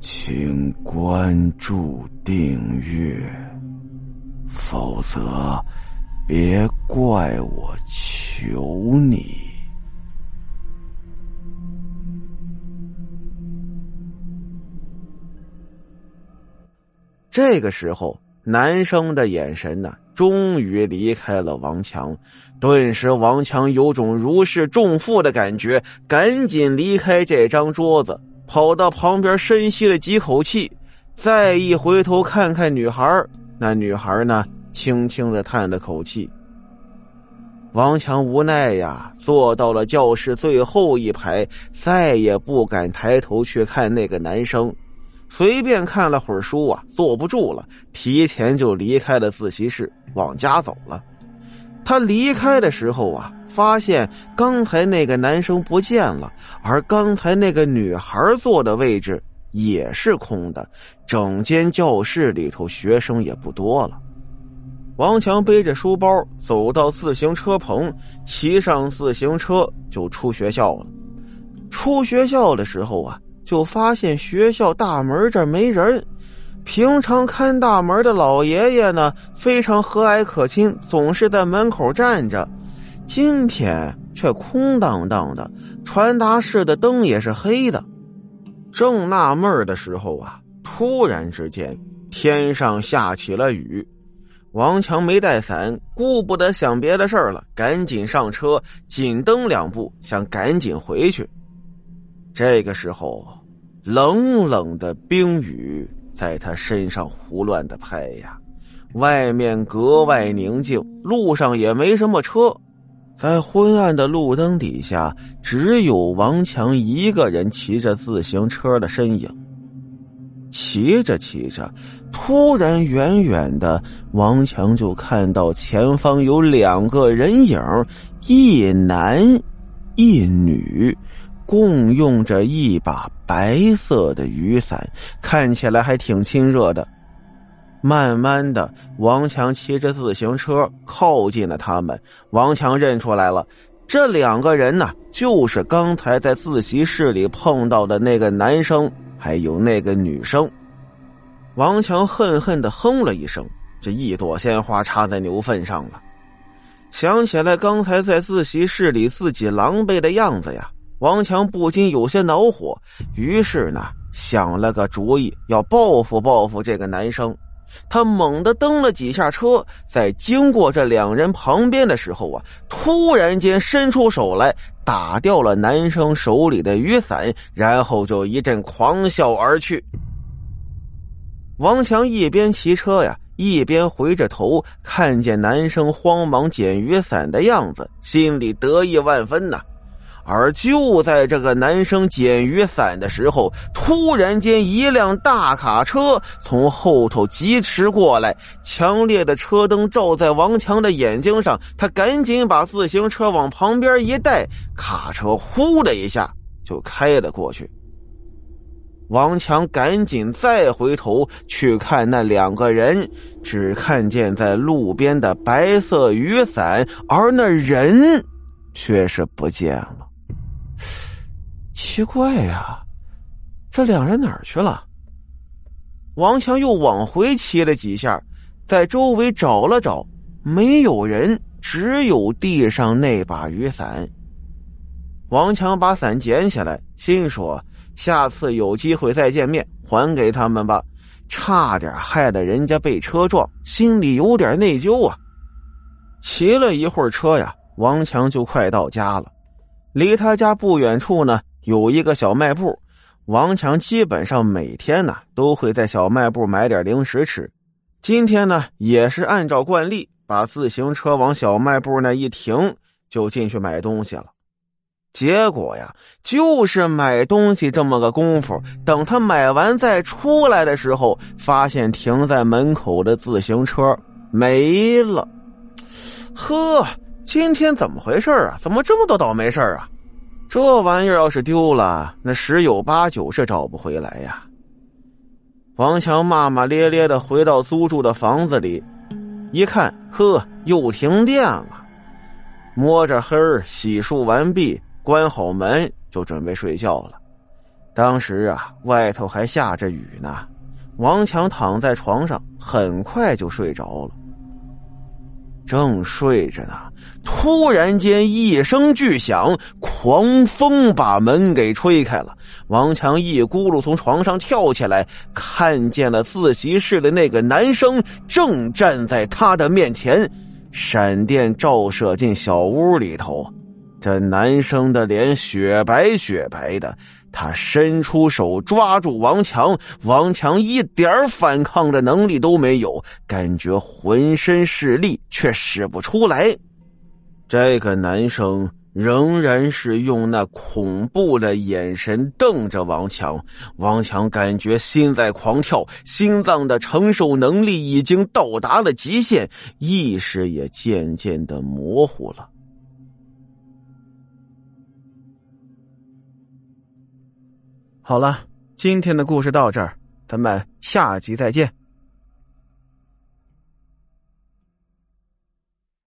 请关注订阅，否则别怪我求你。这个时候，男生的眼神呢，终于离开了王强。顿时，王强有种如释重负的感觉，赶紧离开这张桌子。跑到旁边深吸了几口气，再一回头看看女孩，那女孩呢，轻轻的叹了口气。王强无奈呀，坐到了教室最后一排，再也不敢抬头去看那个男生，随便看了会儿书啊，坐不住了，提前就离开了自习室，往家走了。他离开的时候啊，发现刚才那个男生不见了，而刚才那个女孩坐的位置也是空的。整间教室里头学生也不多了。王强背着书包走到自行车棚，骑上自行车就出学校了。出学校的时候啊，就发现学校大门这没人。平常看大门的老爷爷呢，非常和蔼可亲，总是在门口站着。今天却空荡荡的，传达室的灯也是黑的。正纳闷的时候啊，突然之间天上下起了雨。王强没带伞，顾不得想别的事儿了，赶紧上车，紧蹬两步，想赶紧回去。这个时候，冷冷的冰雨。在他身上胡乱的拍呀，外面格外宁静，路上也没什么车，在昏暗的路灯底下，只有王强一个人骑着自行车的身影。骑着骑着，突然远远的，王强就看到前方有两个人影，一男一女。共用着一把白色的雨伞，看起来还挺亲热的。慢慢的，王强骑着自行车靠近了他们。王强认出来了，这两个人呢，就是刚才在自习室里碰到的那个男生，还有那个女生。王强恨恨的哼了一声，这一朵鲜花插在牛粪上了。想起来刚才在自习室里自己狼狈的样子呀。王强不禁有些恼火，于是呢想了个主意，要报复报复这个男生。他猛地蹬了几下车，在经过这两人旁边的时候啊，突然间伸出手来打掉了男生手里的雨伞，然后就一阵狂笑而去。王强一边骑车呀，一边回着头，看见男生慌忙捡雨伞的样子，心里得意万分呐。而就在这个男生捡雨伞的时候，突然间一辆大卡车从后头疾驰过来，强烈的车灯照在王强的眼睛上，他赶紧把自行车往旁边一带，卡车呼的一下就开了过去。王强赶紧再回头去看那两个人，只看见在路边的白色雨伞，而那人却是不见了。奇怪呀，这两人哪儿去了？王强又往回骑了几下，在周围找了找，没有人，只有地上那把雨伞。王强把伞捡起来，心说：“下次有机会再见面，还给他们吧。”差点害得人家被车撞，心里有点内疚啊。骑了一会儿车呀，王强就快到家了。离他家不远处呢。有一个小卖部，王强基本上每天呢都会在小卖部买点零食吃。今天呢也是按照惯例，把自行车往小卖部那一停，就进去买东西了。结果呀，就是买东西这么个功夫，等他买完再出来的时候，发现停在门口的自行车没了。呵，今天怎么回事啊？怎么这么多倒霉事啊？这玩意儿要是丢了，那十有八九是找不回来呀。王强骂骂咧咧的回到租住的房子里，一看，呵，又停电了。摸着黑儿洗漱完毕，关好门就准备睡觉了。当时啊，外头还下着雨呢。王强躺在床上，很快就睡着了。正睡着呢，突然间一声巨响，狂风把门给吹开了。王强一咕噜从床上跳起来，看见了自习室的那个男生正站在他的面前，闪电照射进小屋里头。这男生的脸雪白雪白的。他伸出手抓住王强，王强一点反抗的能力都没有，感觉浑身是力却使不出来。这个男生仍然是用那恐怖的眼神瞪着王强，王强感觉心在狂跳，心脏的承受能力已经到达了极限，意识也渐渐的模糊了。好了，今天的故事到这儿，咱们下集再见。